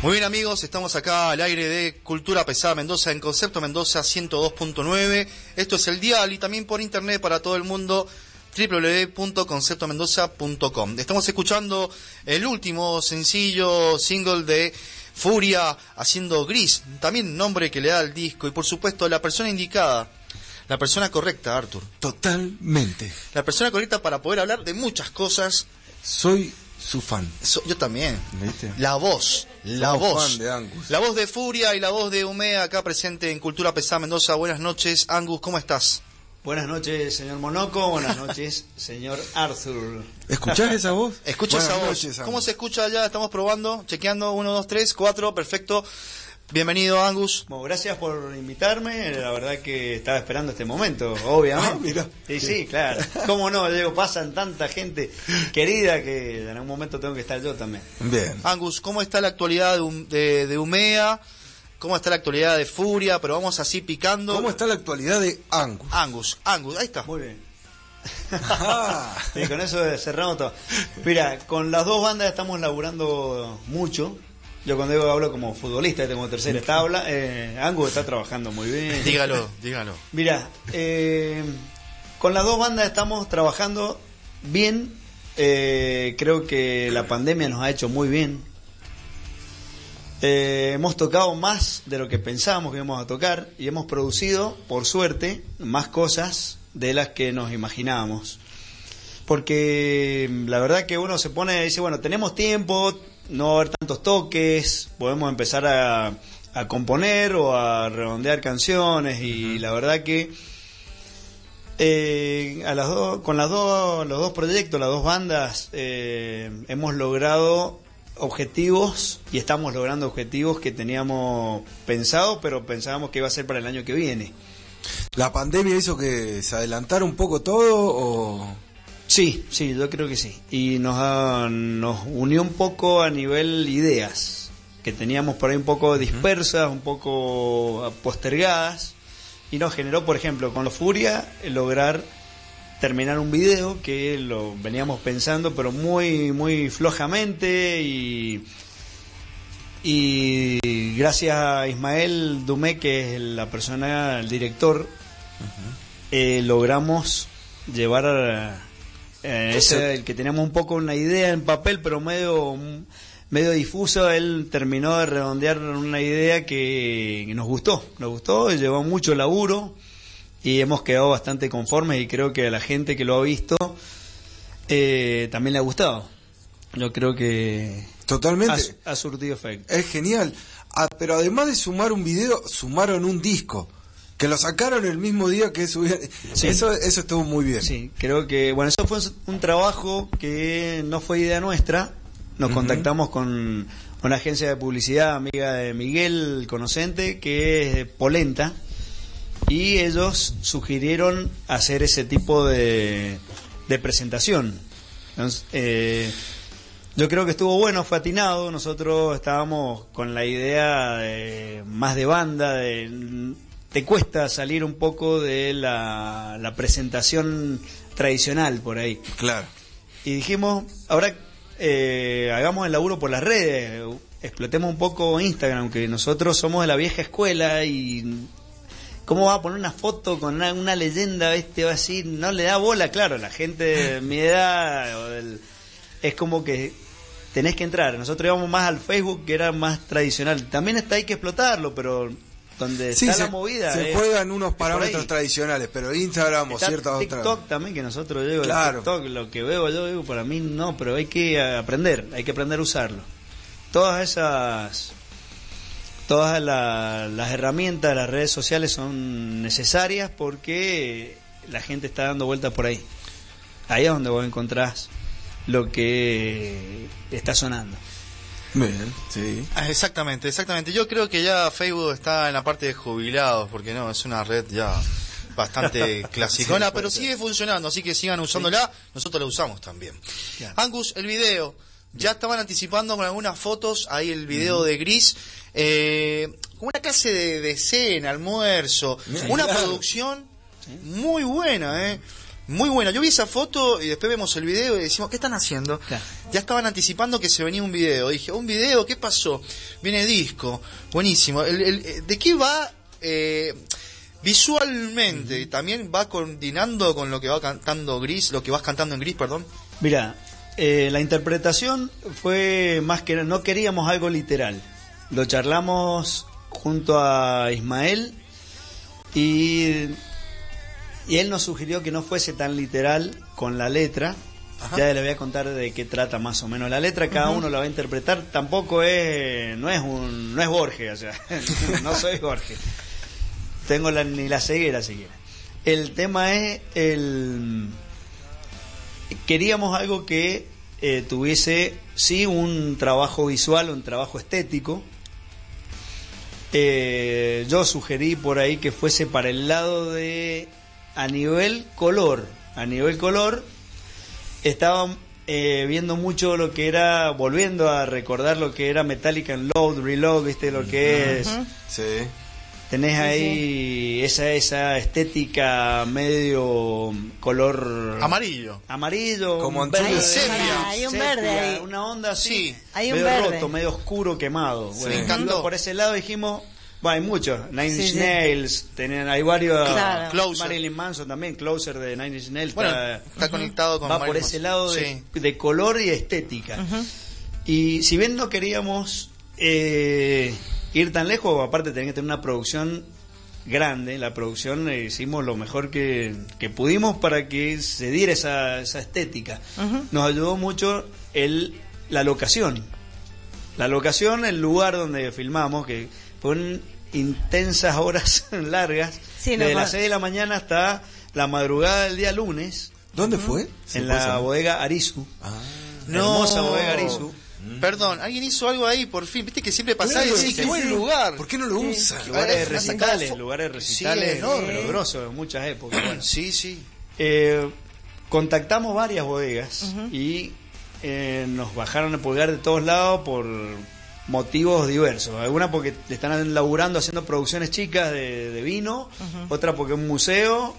Muy bien amigos, estamos acá al aire de Cultura Pesada Mendoza en Concepto Mendoza 102.9. Esto es el dial y también por internet para todo el mundo www.conceptomendoza.com. Estamos escuchando el último sencillo single de Furia haciendo Gris, también nombre que le da al disco y por supuesto la persona indicada, la persona correcta, Arthur. Totalmente. La persona correcta para poder hablar de muchas cosas. Soy su fan. So- yo también. ¿Viste? La voz, la Somos voz. fan de Angus. La voz de Furia y la voz de Umea acá presente en Cultura Pesada Mendoza. Buenas noches, Angus, ¿cómo estás? Buenas noches, señor Monoco. Buenas noches, señor Arthur. ¿Escuchás esa voz? Escucha esa voz. noches. ¿Cómo se escucha allá? Estamos probando, chequeando. Uno, dos, tres, cuatro, perfecto. Bienvenido, Angus. Bueno, gracias por invitarme. La verdad que estaba esperando este momento, obviamente. Ah, mira. Sí, sí, claro. ¿Cómo no? Digo, pasan tanta gente querida que en algún momento tengo que estar yo también. Bien. Angus, ¿cómo está la actualidad de, Um- de- de Umea? ¿Cómo está la actualidad de Furia? Pero vamos así picando. ¿Cómo está la actualidad de Angus? Angus, Angus, ahí está. Muy bien. Ah. Y con eso cerramos todo. Mira, con las dos bandas estamos laburando mucho. Yo cuando digo hablo como futbolista, tengo tercera tabla. Eh, Angus está trabajando muy bien. Dígalo, dígalo. Mira, eh, con las dos bandas estamos trabajando bien. Eh, creo que la pandemia nos ha hecho muy bien. Eh, hemos tocado más de lo que pensábamos que íbamos a tocar y hemos producido, por suerte, más cosas de las que nos imaginábamos. Porque la verdad que uno se pone y dice, bueno, tenemos tiempo, no va a haber tantos toques, podemos empezar a, a componer o a redondear canciones y la verdad que eh, a las dos, con las dos, los dos proyectos, las dos bandas, eh, hemos logrado objetivos y estamos logrando objetivos que teníamos pensado, pero pensábamos que iba a ser para el año que viene. ¿La pandemia hizo que se adelantara un poco todo o...? Sí, sí, yo creo que sí. Y nos, ha- nos unió un poco a nivel ideas, que teníamos por ahí un poco dispersas, un poco postergadas, y nos generó, por ejemplo, con los Furia, lograr terminar un video que lo veníamos pensando, pero muy, muy flojamente y... Y gracias a Ismael Dumé, que es la persona, el director, eh, logramos llevar a, eh, ese, el que teníamos un poco una idea en papel, pero medio medio difuso, él terminó de redondear una idea que, que nos gustó, nos gustó, llevó mucho laburo y hemos quedado bastante conformes y creo que a la gente que lo ha visto eh, también le ha gustado. Yo creo que Totalmente. ha, ha surtido efecto. Es genial. Ah, pero además de sumar un video, sumaron un disco. Que lo sacaron el mismo día que subieron. Sí. Eso, eso estuvo muy bien. Sí, creo que, bueno, eso fue un trabajo que no fue idea nuestra. Nos contactamos con una agencia de publicidad amiga de Miguel Conocente, que es de Polenta, y ellos sugirieron hacer ese tipo de, de presentación. Entonces, eh, yo creo que estuvo bueno, fue atinado. Nosotros estábamos con la idea de, más de banda, de te cuesta salir un poco de la, la presentación tradicional por ahí. Claro. Y dijimos, ahora eh, hagamos el laburo por las redes, explotemos un poco Instagram, que nosotros somos de la vieja escuela y ¿cómo va a poner una foto con una, una leyenda, este va así? No le da bola, claro, la gente de mi edad o del- es como que tenés que entrar. Nosotros íbamos más al Facebook, que era más tradicional. También está hay que explotarlo, pero donde Sí, está se, la movida. se es- juegan unos parámetros tradicionales, pero Instagram o ciertas TikTok otras. también, que nosotros digo, Claro. TikTok, lo que veo yo digo, para mí no, pero hay que aprender, hay que aprender a usarlo. Todas esas, todas la- las herramientas de las redes sociales son necesarias porque la gente está dando vueltas por ahí. Ahí es donde vos encontrás lo que está sonando. Bien, sí. Ah, Exactamente, exactamente. Yo creo que ya Facebook está en la parte de jubilados, porque no, es una red ya bastante clasicona, Sí, pero sigue funcionando, así que sigan usándola, nosotros la usamos también. Claro. Angus, el video, ya estaban anticipando con algunas fotos, ahí el video de Gris, eh, como una clase de, de cena, almuerzo, Sí, una claro. producción muy buena, ¿eh? Muy buena. Yo vi esa foto y después vemos el video y decimos, ¿qué están haciendo? Claro. Ya estaban anticipando que se venía un video. Dije, ¿un video? ¿Qué pasó? Viene disco. Buenísimo. El- el- ¿De qué va eh, visualmente? ¿También va coordinando con lo que va cantando Gris? Lo que vas cantando en Gris, perdón. Mira, eh, la interpretación fue más que no queríamos algo literal. Lo charlamos junto a Ismael y, y él nos sugirió que no fuese tan literal con la letra. Ya le voy a contar de qué trata más o menos la letra, cada uno la va a interpretar. Tampoco es no es un no es Borges, o sea, no soy Jorge. Tengo la, ni la ceguera siquiera. El tema es el queríamos algo que eh, tuviese, sí, un trabajo visual, un trabajo estético. Eh, yo sugerí por ahí que fuese para el lado de, a nivel color, a nivel color, estaba eh, viendo mucho lo que era, volviendo a recordar lo que era Metallica en Load, Reload, viste lo que es. Sí. Tenés ahí esa esa estética medio color Amarillo. amarillo, Como un verde, Sepia. Hay un sepia, verde ahí. una onda así, Sí. Hay un medio verde. roto, medio oscuro, quemado. Bueno, Me encantó. iba por ese lado dijimos, bueno, hay muchos, Nine Sí, Inch sí. Nails, tenían, hay varios, Claro. Closer. Marilyn Manson también, Closer de Nine Inch Nails, Bueno, está- está conectado con va por ese Manson. lado de, Sí. de color y estética. Y si bien no queríamos eh, ir tan lejos, aparte tenía que tener una producción grande, la producción eh, hicimos lo mejor que, que pudimos para que se diera esa, esa estética. Nos ayudó mucho el, la locación. La locación, el lugar donde filmamos, que fueron intensas horas largas, Sí, desde nomás. las 6 de la mañana hasta la madrugada del día lunes, ¿Dónde fue? ¿Se en la saber? bodega Arisu. Ah. Hermosa bodega Arisu. Perdón, alguien hizo algo ahí por fin. Viste que siempre pasa y decís, sí, qué buen sí. lugar. ¿Por qué no lo usan? Lugares de recitales, lugares de Sí, recitales grosos en muchas épocas. Bueno, Sí, sí. eh, contactamos varias bodegas y eh, nos bajaron el pulgar de todos lados por motivos diversos. Algunas porque están laburando haciendo producciones chicas de, de vino, otra porque es un museo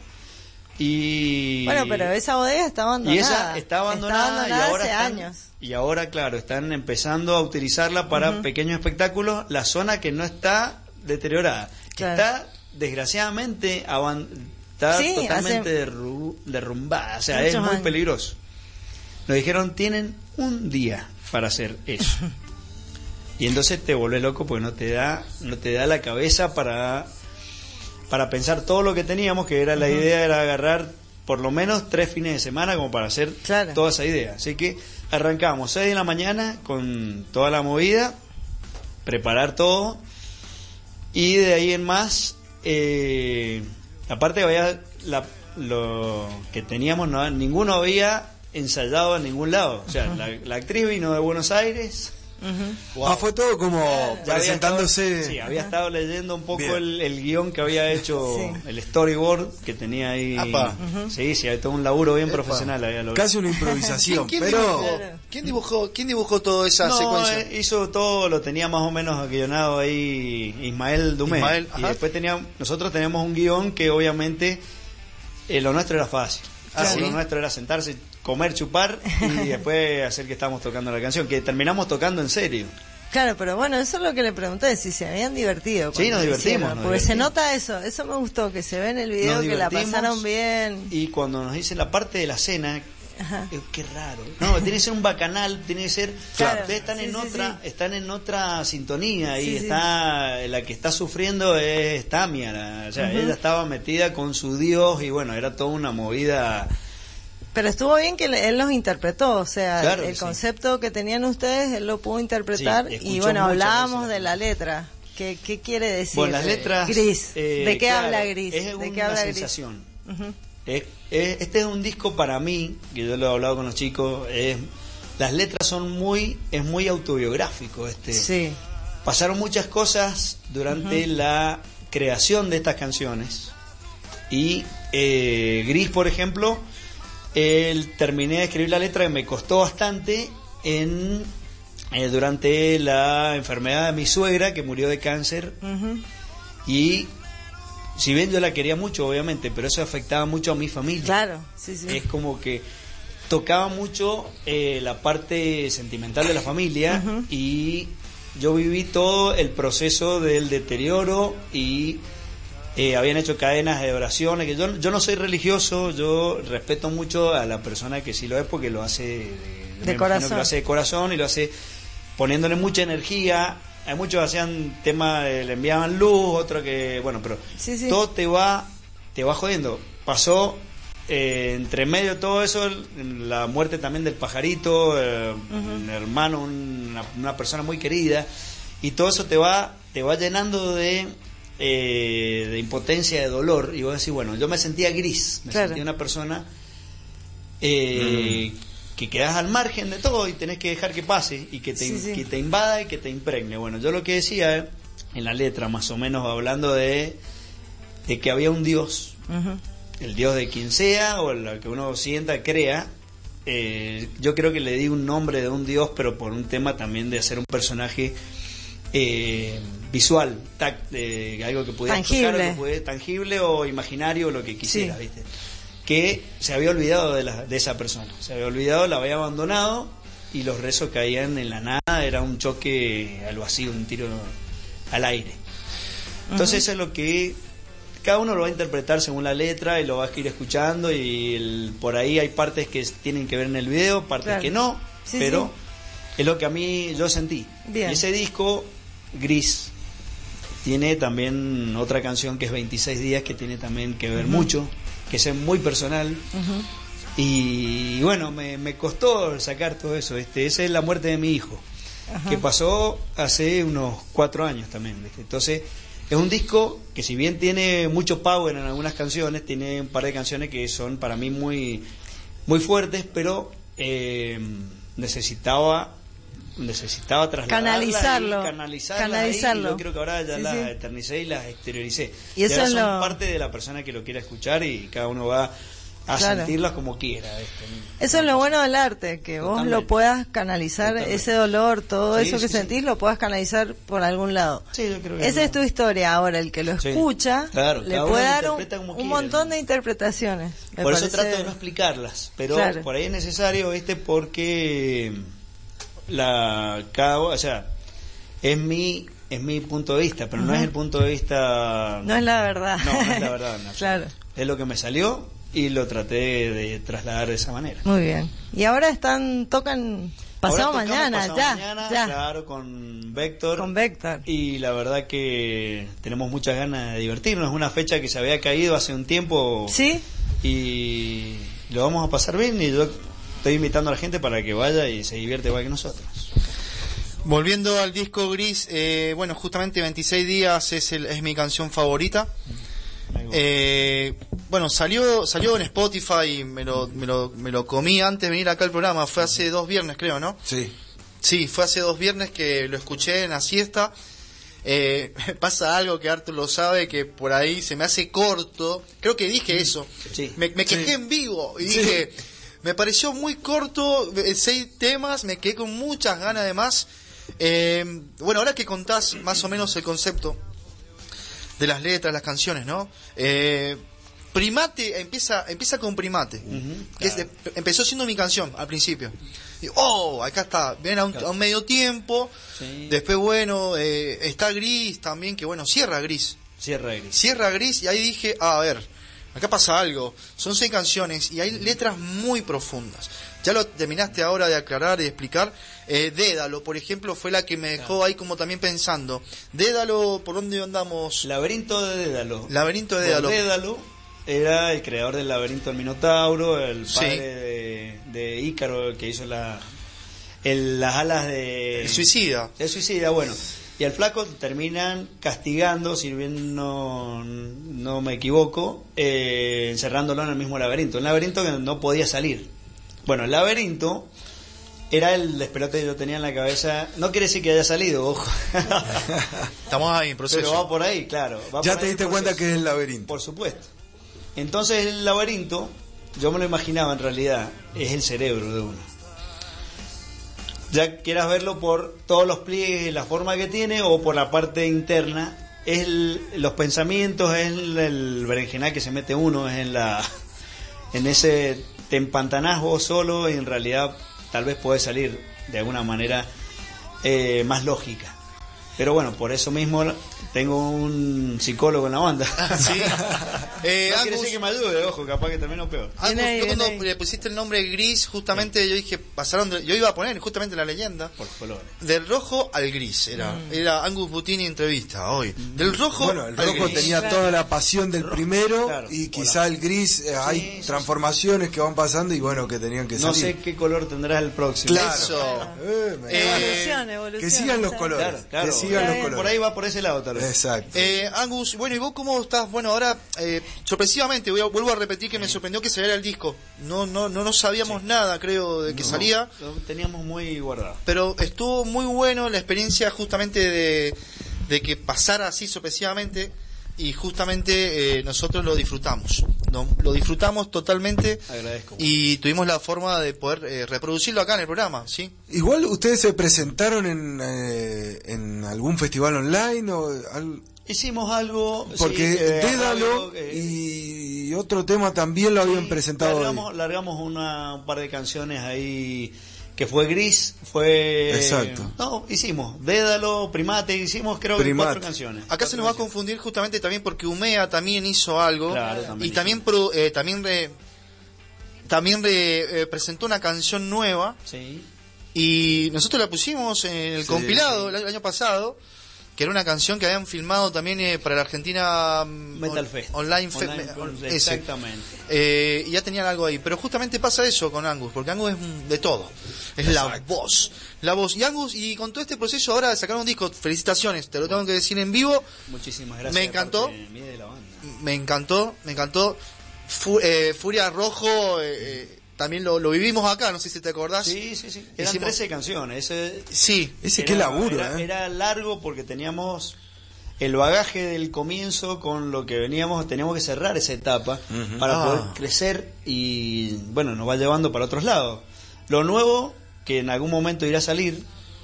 y Bueno, pero esa bodega está abandonada. y esa está abandonada, y ahora hace están- años. y ahora claro están empezando a utilizarla para pequeños espectáculos la zona que no está deteriorada Claro. está desgraciadamente está Sí, totalmente derru- derrumbada o sea es muy años. peligroso nos dijeron tienen un día para hacer eso y entonces te vuelves loco porque no te da no te da la cabeza para para pensar todo lo que teníamos, que era la idea era agarrar por lo menos tres fines de semana como para hacer Claro. toda esa idea. Así que arrancamos 6 de la mañana con toda la movida, preparar todo y de ahí en más, eh, aparte había la- lo que teníamos, no, ninguno había ensayado en ningún lado. O sea, la, la actriz vino de Buenos Aires. Ah, fue todo como Ya había presentándose. estado- sí, había estado leyendo un poco el, el guion que había hecho, Sí. el storyboard que tenía ahí. Apa. Sí, sí, había todo un laburo bien Epa. profesional. Había logrado. Casi una improvisación, ¿Quién, pero dibujó. ¿quién, dibujó, ¿Quién dibujó toda esa No, secuencia? eh, hizo todo, lo tenía más o menos guionado ahí Ismael Dumé. Ismael, y después teníamos, nosotros teníamos un guion que obviamente eh, lo nuestro era fácil. Ah, ¿sí? Lo nuestro era sentarse, comer, chupar y después hacer que estábamos tocando la canción, que terminamos tocando en serio. Claro, pero bueno, eso es lo que le pregunté, si se habían divertido. Sí, nos divertimos, hicieron, nos Porque se nota eso, eso me gustó, que se ve en el video que la pasaron bien. Y cuando nos dicen la parte de la cena, Ajá. qué raro. No, tiene que ser un bacanal, tiene que ser. Claro. Ustedes están Sí, en sí, otra, sí. están en otra sintonía y está la que está sufriendo es Tamia, o sea, ella estaba metida con su dios y bueno, era toda una movida. Pero estuvo bien que él los interpretó, o sea, Claro el sí. concepto que tenían ustedes, él lo pudo interpretar Sí, y bueno, hablábamos de la letra. ¿Qué, qué quiere decir? Bueno, las letras. Gris. eh, ¿De qué claro, habla Gris? Es ¿De una qué habla Gris? sensación. Ujú. Es- es- este es un disco para mí, que yo lo he hablado con los chicos, las letras son muy, es muy autobiográfico. Este, Sí. Pasaron muchas cosas durante la creación de estas canciones. Y eh, Gris, por ejemplo, él terminé de escribir la letra que me costó bastante en eh, durante la enfermedad de mi suegra que murió de cáncer y si bien yo la quería mucho, obviamente, pero eso afectaba mucho a mi familia. Claro, sí, sí. Es como que tocaba mucho eh, la parte sentimental de la familia y yo viví todo el proceso del deterioro y eh, habían hecho cadenas de oraciones. Que yo, yo no soy religioso, yo respeto mucho a la persona que sí lo es porque lo hace de, corazón. que lo hace de corazón y lo hace poniéndole mucha energía. Hay muchos hacían tema, de- le enviaban luz, otro que, bueno, pero Sí, sí. todo te va, te va jodiendo. Pasó eh, entre medio de todo eso, la muerte también del pajarito, eh, un hermano, una, una persona muy querida, y todo eso te va, te va llenando de, eh, de impotencia, de dolor, y vos decís, bueno, yo me sentía gris, me Claro. sentía una persona eh, que quedas al margen de todo y tenés que dejar que pase y que te, Sí, sí. que te invada y que te impregne. Bueno, yo lo que decía eh, en la letra, más o menos hablando de, de que había un Dios, el Dios de quien sea o la que uno sienta, crea. eh, yo creo que le di un nombre de un Dios, pero por un tema también de hacer un personaje eh, visual, tac- de algo que pudiera Tangible. tocar, o que tangible o imaginario, lo que quisiera, Sí. ¿viste? Que se había olvidado de, la- de esa persona, se había olvidado, la había abandonado y los rezos caían en la nada, era un choque al vacío, un tiro al aire. Entonces eso es lo que cada uno lo va a interpretar según la letra y lo va a ir escuchando y el- por ahí hay partes que tienen que ver en el video, partes Claro. que no, Sí, pero es lo que a mí yo sentí. Bien. Y ese disco, Gris, tiene también otra canción que es 26 días que tiene también que ver mucho, que es muy personal. Y bueno, me, me costó sacar todo eso. Este, esa es la muerte de mi hijo, Ajá. que pasó hace unos cuatro años también. ¿viste? Entonces, es un disco que si bien tiene mucho power en algunas canciones, tiene un par de canciones que son para mí muy, muy fuertes, pero eh, necesitaba necesitaba trasladarlas Canalizarlo. y canalizarlas ahí, y yo creo que ahora ya Sí, las sí. eternicé y las exterioricé Y eso ahora es son lo- parte de la persona que lo quiera escuchar y cada uno va a Claro. sentirlas como quiera. Eso es lo bueno del arte, que vos lo puedas canalizar, Totalmente. ese dolor, todo Sí, eso que sentís, lo puedas canalizar por algún lado. Yo creo que Esa no. es tu historia. Ahora, el que lo escucha, Claro, le puede dar un, montón ¿no? de interpretaciones. Por eso trato de no explicarlas, pero Claro. por ahí es necesario, ¿viste? Porque la cada, o sea, es mi es mi punto de vista, pero no es el punto de vista No es la verdad. No, no es la verdad, no. claro. Es lo que me salió y lo traté de trasladar de esa manera. Muy bien. Y ahora están, tocan pasado Ahora tocamos mañana, pasado ya. mañana, ya. claro, con Vector. Con Vector. Y la verdad que tenemos muchas ganas de divertirnos. Es una fecha que se había caído hace un tiempo. ¿Sí? Y lo vamos a pasar bien y yo estoy invitando a la gente para que vaya y se divierte igual que nosotros. Volviendo al disco gris, eh, bueno, justamente 26 días es, el- es mi canción favorita. Eh, bueno, salió salió en Spotify y me lo, me, lo, me lo comí antes de venir acá al programa. Fue hace dos viernes, creo, ¿no? Sí. Sí, fue hace dos viernes que lo escuché en la siesta. Eh, pasa algo que Arthur lo sabe, que por ahí se me hace corto. Creo que dije eso. Sí. Me, me quejé Sí. en vivo y Sí. dije, me pareció muy corto, eh, seis temas, me quedé con muchas ganas de más. Eh, bueno, ahora que contás más o menos el concepto de las letras, las canciones, ¿no? Eh, Primate empieza empieza con Primate, Ujú, que es- claro. empezó siendo mi canción al principio. Y, oh, acá está, viene a un, a un medio tiempo. Sí. Después, bueno, eh, está Gris también, que bueno, cierra Gris. Cierra gris. Cierra Gris y ahí dije, ah, a ver, acá pasa algo. Son seis canciones y hay letras muy profundas. Ya lo terminaste ahora de aclarar y explicar. Eh, Dédalo, por ejemplo, fue la que me dejó ahí como también pensando. Dédalo, ¿por dónde andamos? Laberinto de Dédalo. Laberinto de Dédalo. Dédalo era el creador del laberinto del Minotauro, el Sí. padre de, de Ícaro, el que hizo la, el- las alas de... El suicida. El suicida, bueno. Y al flaco terminan castigando, si bien no, no me equivoco, eh, encerrándolo en el mismo laberinto. Un laberinto que no podía salir. Bueno, el laberinto era el despelote que yo tenía en la cabeza. No quiere decir que haya salido, ojo. Estamos ahí en proceso. Pero va por ahí, claro. va Ya por te ahí diste cuenta que es el laberinto. Por supuesto. Entonces el laberinto, yo me lo imaginaba en realidad, es el cerebro de uno. Ya quieras verlo por todos los pliegues, la forma que tiene, o por la parte interna, es el- los pensamientos, es el, el berenjenal que se mete uno, es en la en ese te solo y en realidad tal vez puedes salir de alguna manera eh, más lógica. Pero bueno, por eso mismo tengo un psicólogo en la banda. Sí. Eh, no quiere Angus- decir que me ayude, ojo, capaz que termino peor. Angus, ahí, yo cuando ahí. le pusiste el nombre gris, justamente yo dije, pasaron de- yo iba a poner justamente la leyenda. Por colores. Del rojo al gris, era, Mm. era Angus Butini entrevista hoy. Del rojo Bueno, el rojo gris. tenía Claro. toda la pasión del primero claro. y quizá el gris, eh, hay sí, sí. transformaciones que van pasando y bueno, que tenían que No salir. sé qué color tendrá el próximo. Claro. Eso. Eh, me- Evolución, evolución. que sigan los colores. Claro, los Por colores. Por ahí va por ese lado tal vez. Exacto. Eh, Angus, bueno, ¿y vos cómo estás? Bueno, ahora, eh, sorpresivamente, voy a- vuelvo a repetir que me sorprendió que saliera el disco. No, no, no, no sabíamos nada, creo, de que salía. Lo teníamos muy guardado. pero estuvo muy bueno la experiencia justamente de, de que pasara así sorpresivamente y justamente eh, nosotros lo disfrutamos ¿no? lo disfrutamos totalmente Agradezco. y tuvimos la forma de poder eh, reproducirlo acá en el programa sí Igual ustedes se presentaron en, eh, en algún festival online o al- Hicimos algo. porque sí, eh, Dédalo y otro tema también lo habían Sí, presentado. hoy. Largamos una, un par de canciones ahí que fue gris, fue... Exacto. No, hicimos Dédalo, Primate, hicimos creo que Primate. cuatro canciones. acá se nos va a confundir justamente también porque Umea también hizo algo Claro, también y hizo. también pro- eh, también re- también re- eh, presentó una canción nueva Sí. Y nosotros la pusimos en el Sí, compilado el año pasado, que era una canción que habían filmado también eh, para la Argentina mm, Metal on- Fest. Online, Fe- Online. Exactamente. Eh, y ya tenían algo ahí. Pero justamente pasa eso con Angus, porque Angus es de todo. Es la voz. La voz. Y Angus, y con todo este proceso ahora de sacar un disco, felicitaciones, te lo tengo que decir en vivo. Muchísimas gracias. Me encantó. de la banda. Me encantó, me encantó. Fu- eh, Furia Rojo, eh, también lo, lo vivimos acá, no sé si te acordás. Sí, sí, sí. Eran Hicimos- 13 canciones. Ese, Sí, Ese era- qué laburo, era, ¿eh? era largo porque teníamos el bagaje del comienzo con lo que veníamos, teníamos que cerrar esa etapa para Ah. poder crecer y bueno, nos va llevando para otros lados. Lo nuevo que en algún momento irá a salir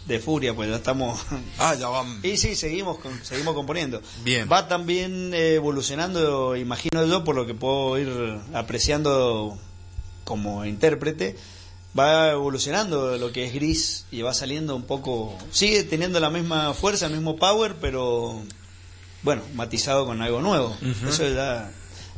de Furia, pues ya estamos Ah, ya van. y sí, seguimos con- seguimos componiendo. Bien. Va también eh, evolucionando, imagino yo, por lo que puedo ir apreciando como intérprete, va evolucionando lo que es gris y va saliendo un poco, sigue teniendo la misma fuerza, el mismo power, pero bueno, matizado con algo nuevo. Eso ya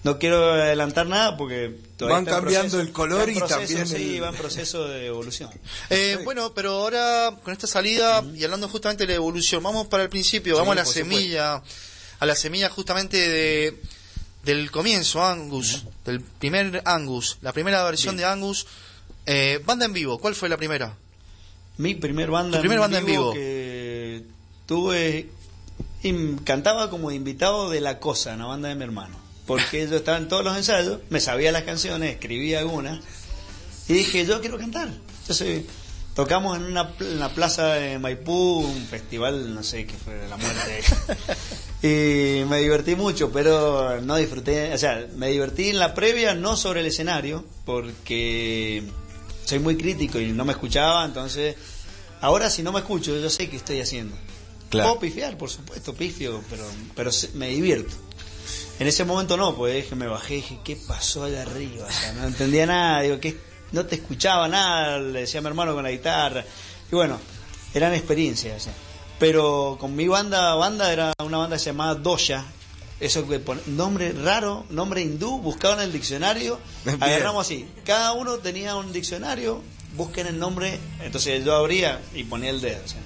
no quiero adelantar nada porque todavía Van cambiando proceso- el color y también sí, el- va en proceso de evolución. Eh, bueno, pero ahora con esta salida y hablando justamente de la evolución, vamos para el principio, vamos a la semilla, a la semilla justamente de del comienzo, Angus, del primer Angus, la primera versión de Angus, eh, banda en vivo, ¿cuál fue la primera? Mi primer banda, primer banda en vivo. que tuve cantaba como invitado de La Cosa, una banda de mi hermano. Porque yo estaba en todos los ensayos, me sabía las canciones, escribía algunas y dije, yo quiero cantar. Entonces tocamos en una, en la plaza de Maipú, un festival, no sé qué fue, de la muerte. y me divertí mucho, pero no disfruté, o sea, me divertí en la previa, no sobre el escenario, porque soy muy crítico y no me escuchaba, entonces ahora si no me escucho, yo sé qué estoy haciendo. Claro. Puedo pifiar, por supuesto, pifio, pero, pero me divierto. En ese momento no, pues dije, me bajé y dije, ¿qué pasó allá arriba? O sea, no entendía nada, digo, que no te escuchaba nada, le decía a mi hermano con la guitarra. Y bueno, eran experiencias. o sea. Pero con mi banda, banda era una banda que se llamaba Doya. Eso que pone, nombre raro, nombre hindú, buscaban en el diccionario, Bien. agarramos así. Cada uno tenía un diccionario, busquen el nombre, entonces yo abría y ponía el dedo. o sea.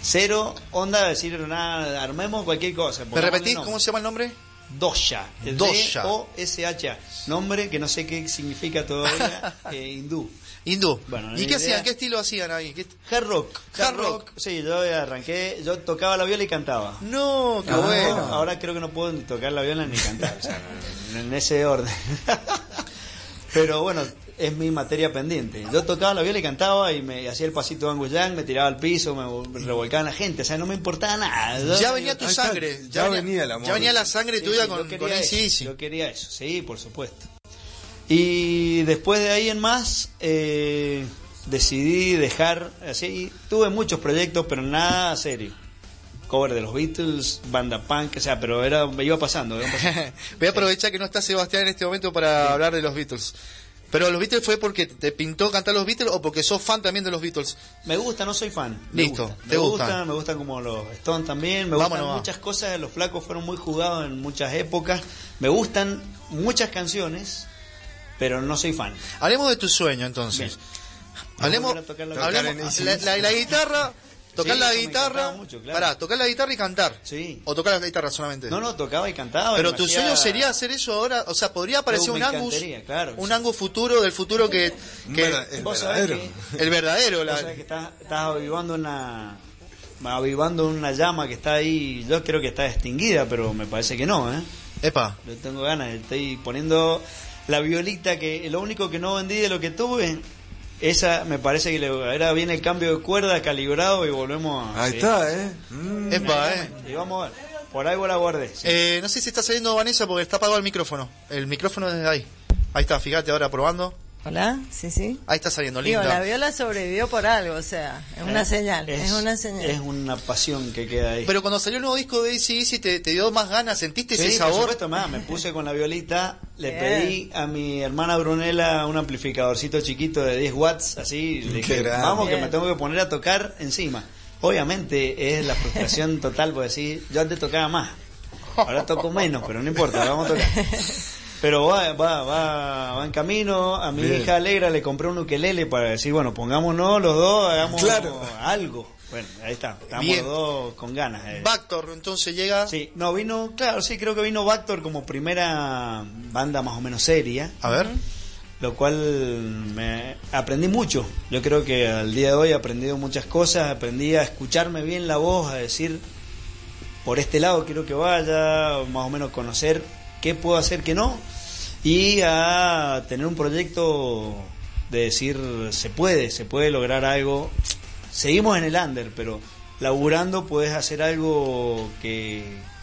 Cero onda de decir nada, armemos cualquier cosa. ¿Me repetís cómo se llama el nombre? Dosha. Dosha. D-O-S-H-A. Nombre que no sé qué significa todavía eh, hindú. Hindú. Bueno, ¿Y qué idea. hacían? ¿Qué estilo hacían ahí? ¿Qué- Hard rock. Hard rock. Sí, yo arranqué, yo tocaba la viola y cantaba. No, qué Ah. bueno. Ahora creo que no puedo ni tocar la viola ni cantar, o sea, en ese orden. Pero bueno, es mi materia pendiente. Yo tocaba la viola y cantaba y me hacía el pasito de Angus Young, me tiraba al piso, me revolcaba en la gente, o sea, no me importaba nada. Yo- Ya venía tu sangre. ya venía el amor. Ya venía la sangre Sí, tuya sí, yo con, quería con eso, AC/DC. Yo quería eso, sí, por supuesto. Y después de ahí en más, eh, decidí dejar, así, tuve muchos proyectos, pero nada serio. cover de los Beatles, banda punk, o sea, pero era, me iba pasando. iba pasando. Voy a aprovechar que no está Sebastián en este momento para hablar de los Beatles. Pero los Beatles fue porque te pintó cantar los Beatles o porque sos fan también de los Beatles. Me gusta, no soy fan. Me Listo, gusta. te me gusta. gusta, me gusta como los Stones también, me Vámonos, gustan muchas cosas, los flacos fueron muy jugados en muchas épocas, me gustan muchas canciones, pero no soy fan. Hablemos de tu sueño entonces. Bien. Hablemos, la hablemos- guitarra. la, la- la guitarra, tocar Sí, la guitarra, mucho, claro. pará, tocar la guitarra y cantar. Sí. O tocar la guitarra solamente. No, no, tocaba y cantaba. Pero tu hacía- sueño sería hacer eso ahora, o sea, podría aparecer un Angus, claro. un Angus futuro del futuro que, el Vos sabés verdadero. que- el verdadero, la- Vos sabés que estás, estás avivando una avivando una llama que está ahí, yo creo que está extinguida, pero me parece que no, ¿eh? epa, Yo tengo ganas, estoy poniendo la violita que lo único que no vendí de lo que tuve, esa me parece que le, ahora viene el cambio de cuerda calibrado y volvemos a... Ahí sí. está, ¿eh? Mm. epa, eh. Y vamos a ver, por ahí vos la guardé. sí. Eh, no sé si está saliendo Vanessa porque está apagado el micrófono. El micrófono desde ahí. Ahí está, fíjate ahora probando. Hola, sí, sí. Ahí está saliendo, Digo, linda. la viola sobrevivió por algo, o sea, es una Eh, señal, es, una señal. Es una pasión que queda ahí. Pero cuando salió el nuevo disco de ACDC te, te dio más ganas, sentiste Sí, ese por sabor. supuesto, más, me puse con la violita, le Bien. pedí a mi hermana Brunella un amplificadorcito chiquito de 10 watts, así, le dije, vamos que me tengo que poner a tocar encima. Obviamente es la frustración total, porque decir, yo antes tocaba más, ahora toco menos, pero no importa, vamos a tocar. Pero va, va, va, va en camino. A mi Bien. hija Alegra le compré un ukelele para decir, bueno, pongámonos los dos, hagamos Claro. algo. Bueno, ahí está, estamos Bien. los dos con ganas. eh. Bactor, entonces llega. Sí, no, vino, claro, sí, creo que vino Bactor como primera banda más o menos seria, A ver. lo cual me aprendí mucho. Yo creo que al día de hoy he aprendido muchas cosas, aprendí a escucharme bien la voz, a decir, por este lado quiero que vaya, más o menos conocer qué puedo hacer, qué no, y a tener un proyecto de decir, se puede, se puede lograr algo. Seguimos en el under, pero laburando puedes hacer algo que,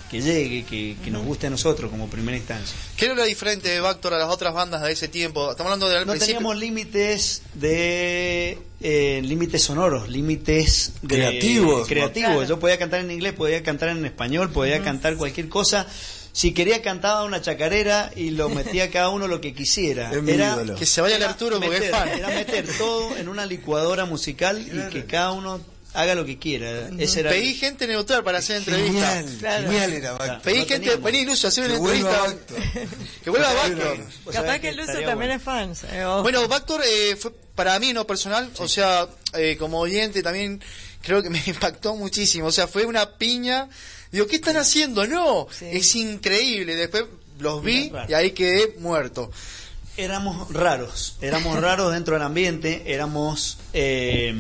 que llegue, que, que nos guste a nosotros como primera instancia. ¿Qué era lo diferente de Bactor a las otras bandas de ese tiempo? Estamos hablando del No principio. teníamos límites de eh, límites sonoros, límites de- Creativos, creativos. Claro. Yo podía cantar en inglés, podía cantar en español, podía cantar cualquier cosa. Si quería cantaba una chacarera y lo metía cada uno lo que quisiera. Ídolo. Que se vaya el era Arturo porque meter, es fan. Era meter todo en una licuadora musical y que cada uno haga lo que quiera. Ese era Pedí gente neutral para hacer entrevistas. Genial, Claro. genial era Bactor. Pedí No gente, vení Lucio, a hacer una Que vuelva entrevista. Que vuelva Bactor. Capaz que estaría también bueno. es fan. eh. Bueno, Bactor eh, fue para mí en lo personal, o sea, eh, como oyente también creo que me impactó muchísimo. O sea, fue una piña. Digo, ¿qué están haciendo? No, Sí. es increíble. Después los vi y ahí quedé muerto. éramos raros, éramos raros dentro del ambiente, éramos eh,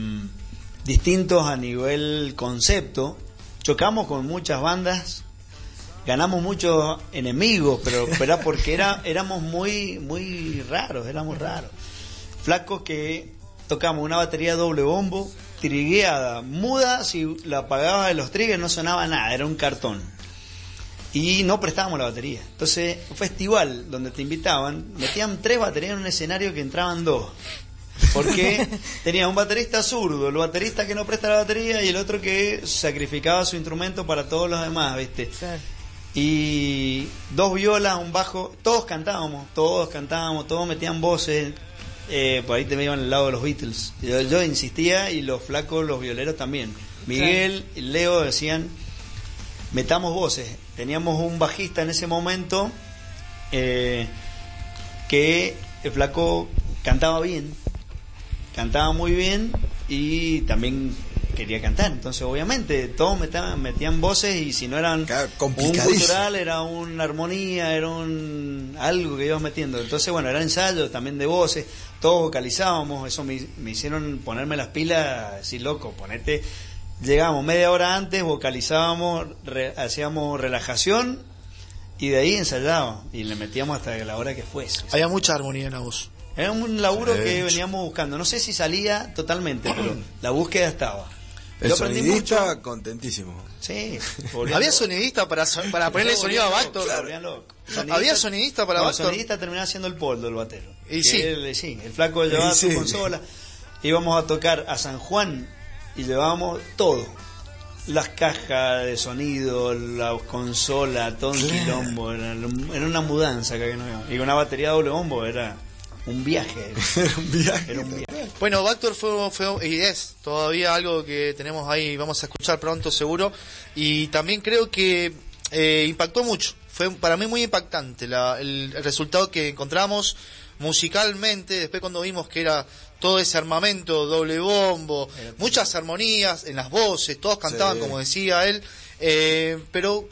distintos a nivel concepto, chocamos con muchas bandas, ganamos muchos enemigos, pero pero era porque era, éramos muy, muy raros, éramos raros. Flacos que tocamos una batería doble bombo, trigueada, muda, si la apagabas de los triggers no sonaba nada, era un cartón y no prestábamos la batería. Entonces, un festival donde te invitaban, metían tres baterías en un escenario que entraban dos. Porque tenía un baterista zurdo, el baterista que no presta la batería y el otro que sacrificaba su instrumento para todos los demás, ¿viste? Claro. Y dos violas, un bajo, todos cantábamos, todos cantábamos, todos metían voces. Eh, por ahí te me iban al lado de los Beatles. Yo, yo insistía y los flacos, los violeros también. Miguel y Leo decían, metamos voces. Teníamos un bajista en ese momento eh, que el flaco cantaba bien, cantaba muy bien y también quería cantar. Entonces, obviamente, todos metían, metían voces y si no eran un cultural, era una armonía, era un algo que ibas metiendo. Entonces, bueno, era ensayo también de voces, todos vocalizábamos, eso me, me hicieron ponerme las pilas, decir, loco, ponete Llegábamos media hora antes, vocalizábamos, re- hacíamos relajación y de ahí ensayábamos y le metíamos hasta la hora que fuese. Había mucha armonía en la voz. Era un laburo Sí. que veníamos buscando. No sé si salía totalmente, pero la búsqueda estaba. El Yo aprendí sonidista mucho. contentísimo. Sí. Había sonidista para, para ponerle No, sonido a locos. Había sonidista para no. El sonidista terminaba siendo el poldo, el batero. Y sí. él, sí, el flaco llevaba Y su sí. consola. Íbamos a tocar a San Juan y llevábamos todo. las cajas de sonido, la consola, todo un quilombo. Era, era una mudanza que no Y una batería doble bombo era un viaje. Era un viaje. Era un viaje. Bueno, Bactor fue, fue y es todavía algo que tenemos ahí, vamos a escuchar pronto seguro. Y también creo que eh, impactó mucho. Fue para mí muy impactante la- el, el resultado que encontramos musicalmente. Después cuando vimos que era todo ese armamento, doble bombo, muchas armonías en las voces, todos cantaban Sí. como decía él. eh, pero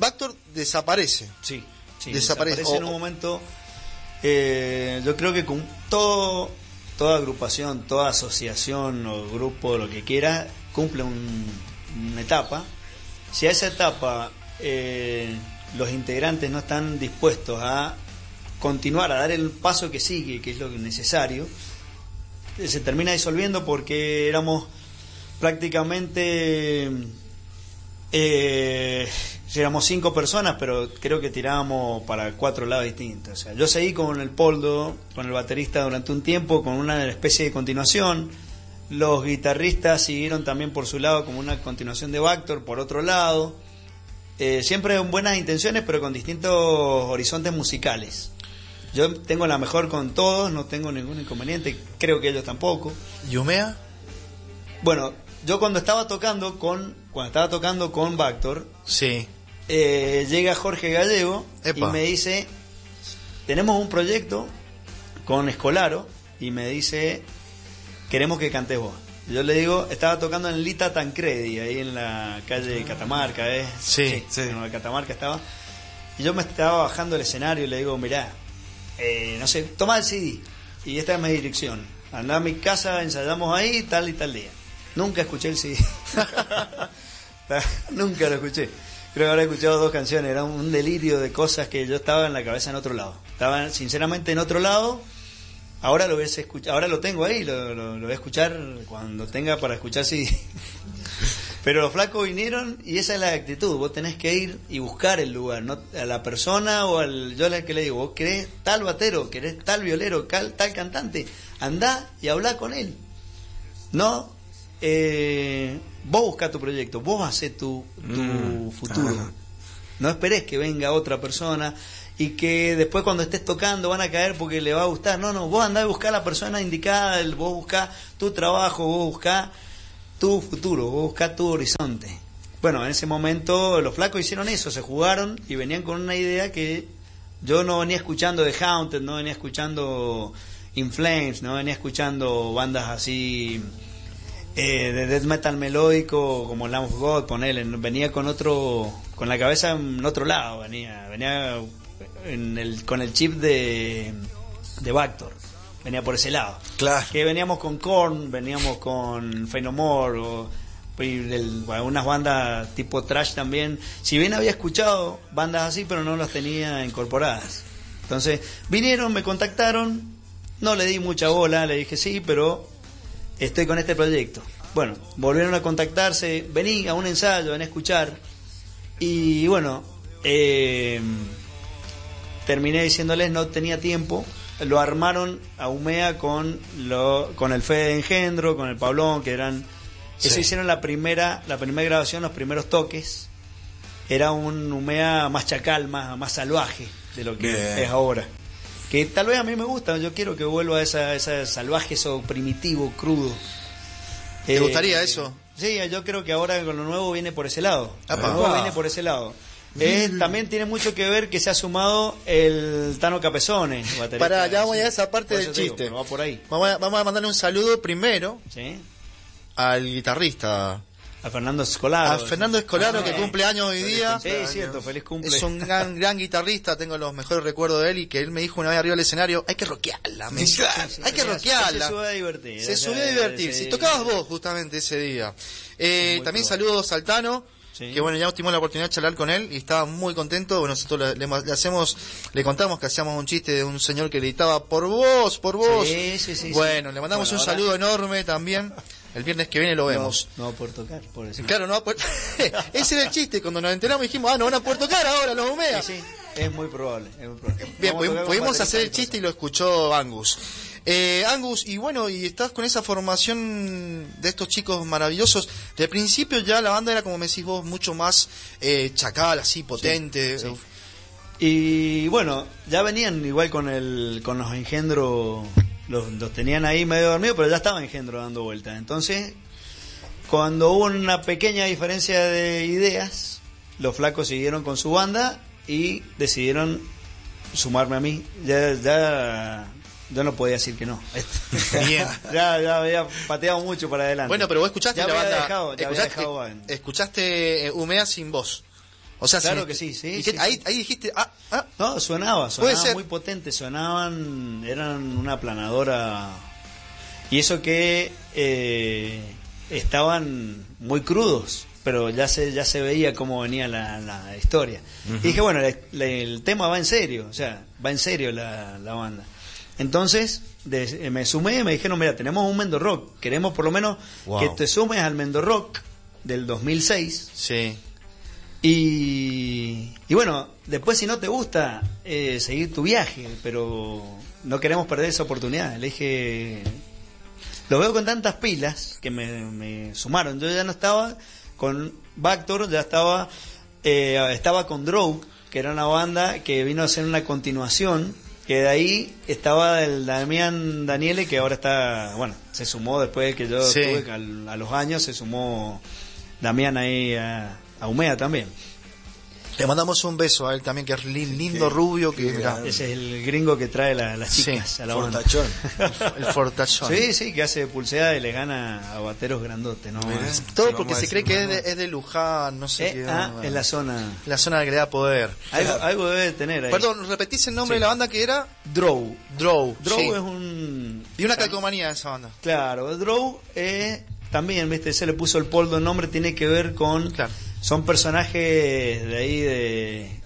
Bactor desaparece. Sí, sí, Desaparece. desaparece en un momento. eh, yo creo que con todo, toda agrupación, toda asociación o grupo, lo que quiera, cumple un- una etapa. Si a esa etapa eh, los integrantes no están dispuestos a continuar, a dar el paso que sigue, que es lo necesario, se termina disolviendo porque éramos prácticamente eh, éramos cinco personas, pero creo que tirábamos para cuatro lados distintos. O sea, yo seguí con el Poldo, con el baterista durante un tiempo, con una especie de continuación. Los guitarristas siguieron también por su lado como una continuación de Bactor, por otro lado. Eh, siempre con buenas intenciones, pero con distintos horizontes musicales. Yo tengo la mejor con todos, no tengo ningún inconveniente, creo que ellos tampoco. ¿Yumea? Bueno, yo cuando estaba tocando con cuando estaba tocando con Bactor, Sí. eh, llega Jorge Gallego Epa. y me dice, tenemos un proyecto con Escolaro y me dice, queremos que cantes vos. Yo le digo, estaba tocando en Lita Tancredi, ahí en la calle de Catamarca, ¿eh? Sí, sí. En la Catamarca estaba. Y yo me estaba bajando el escenario y le digo, mirá, eh, no sé, toma el CD y esta es mi dirección. Andá a mi casa, ensayamos ahí, tal y tal día. Nunca escuché el CD. Nunca lo escuché. Creo que habré escuchado dos canciones. Era un delirio de cosas que yo estaba en la cabeza en otro lado. Estaba sinceramente en otro lado. Ahora lo ves ahora lo tengo ahí, lo, lo- lo voy a escuchar cuando tenga para escuchar CD. Pero los flacos vinieron y esa es la actitud. Vos tenés que ir y buscar el lugar, no a la persona o al. Yo le que le digo, vos querés tal batero, querés tal violero, tal cantante, andá y habla con él. No, eh, vos buscá tu proyecto, vos hacés tu, tu Mm, futuro. ajá. No esperes que venga otra persona y que después cuando estés tocando van a caer porque le va a gustar. No, no, vos andá a buscar a la persona indicada, el- vos buscá tu trabajo, vos buscá tu futuro, vos buscá tu horizonte. Bueno, en ese momento los flacos hicieron eso, se jugaron y venían con una idea que yo no venía escuchando de Haunted, no venía escuchando In Flames, no venía escuchando bandas así eh, de death metal melódico como Lamb of God, ponele, venía con otro, con la cabeza en otro lado, venía, venía en el, con el chip de, de Bactor, venía por ese lado. Claro. Que veníamos con Korn, veníamos con Fey No More, o, y del- bueno, unas bandas tipo trash también. Si bien había escuchado bandas así, pero no las tenía incorporadas. Entonces, vinieron, me contactaron, no le di mucha bola, le dije sí, pero estoy con este proyecto. Bueno, volvieron a contactarse, vení a un ensayo, ven a escuchar. Y bueno, eh, terminé diciéndoles no tenía tiempo. Lo armaron a Umea con, lo, con el Fede de Engendro, con el Pablón, que eran... Eso hicieron la primera, la primera grabación, los primeros toques. Era un Umea más chacal, más, más salvaje de lo que Bien. es ahora. Que tal vez a mí me gusta, yo quiero que vuelva a esa, esa salvaje, eso primitivo, crudo. ¿Te gustaría eso? Sí, yo creo que ahora con lo nuevo viene por ese lado. Lo nuevo viene por ese lado. Es- también tiene mucho que ver que se ha sumado el Tano Capezone. Pará, ya vamos a esa parte del digo, chiste. pero va por ahí. Vamos a, vamos a mandarle un saludo primero ¿sí? al guitarrista, A Fernando Escolaro. a Fernando Escolaro, Ah, que cumple años hoy día. Sí, cierto, feliz cumple. Es un gran, gran guitarrista, tengo los mejores recuerdos de él y que él me dijo una vez arriba del escenario, hay que rockearla, me hay que Se rockearla. subió a divertir. Se subió a divertir. Si tocabas vos justamente ese día. Eh, también saludos al Tano. Sí. Que bueno, ya tuvimos la oportunidad de charlar con él y estaba muy contento. Bueno, nosotros le, hacemos, le contamos que hacíamos un chiste de un señor que gritaba por vos, por vos. Sí, sí, sí, bueno, sí. le mandamos Bueno, un ahora- saludo enorme también. El viernes que viene lo vemos. No, no va a poder tocar, por eso. Claro, no va a poder- Ese era el chiste. Cuando nos enteramos dijimos, ah, no van a poder tocar ahora los Humea. Sí, sí, es muy probable. es muy probable. Bien, pudimos hacer el chiste y lo escuchó Angus. Eh, Angus, y bueno, y estás con esa formación de estos chicos maravillosos. De principio ya la banda era, como me decís vos, mucho más eh, chacal, así, potente. sí. Y bueno, ya venían igual con el con los engendros, los, los tenían ahí medio dormidos, pero ya estaba engendro dando vueltas. Entonces, cuando hubo una pequeña diferencia de ideas, los flacos siguieron con su banda y decidieron sumarme a mí. Ya, ya yo no podía decir que no. Bien. ya, ya había pateado mucho para adelante. Bueno, pero vos escuchaste Ya la banda. dejado- ya escuchaste, dejado escuchaste, eh, Humea sin voz. O sea, Claro que sí, sí, ahí, sí. ahí dijiste, ah, ah, No, sonaba, sonaba muy potente, sonaban, eran una planadora. Y eso que eh, estaban muy crudos, pero ya se, ya se veía cómo venía la, la historia. Y dije, bueno, la- la- el tema va en serio, o sea, va en serio la, la banda. Entonces de- me sumé y me dijeron, mira, tenemos un Mendo Rock, queremos por lo menos Wow. que te sumes al Mendo Rock del 2006 sí. y, y bueno, después si no te gusta, eh, seguir tu viaje, pero no queremos perder esa oportunidad. Le dije, lo veo con tantas pilas que me, me sumaron. Yo ya no estaba con Bactor, ya estaba, eh, estaba con Drow, que era una banda que vino a hacer una continuación, que de ahí estaba el Damián Daniele, que ahora está, bueno, se sumó después de que yo Sí. estuve a los años, se sumó Damián ahí a, a Umea también. Le mandamos un beso a él también, que es lin- lindo rubio, que mirá, es el gringo que trae la- las Sí, chicas a la banda. Fortachón. el fortachón. Sí, sí, que hace pulseada y le gana a bateros grandotes, ¿no? Todo Sí, porque se cree que es de, es de Luján, no sé Eh, qué. ah, en la zona. La zona que le da poder. Algo, algo debe de tener ahí. Perdón, ¿repetís el nombre Sí. de la banda que era? Drow. Drow. Drow sí. es un. Y una calcomanía de esa banda. Claro, Drow eh, también, viste, se le puso el polvo el nombre, tiene que ver con. Claro. Son personajes de ahí de.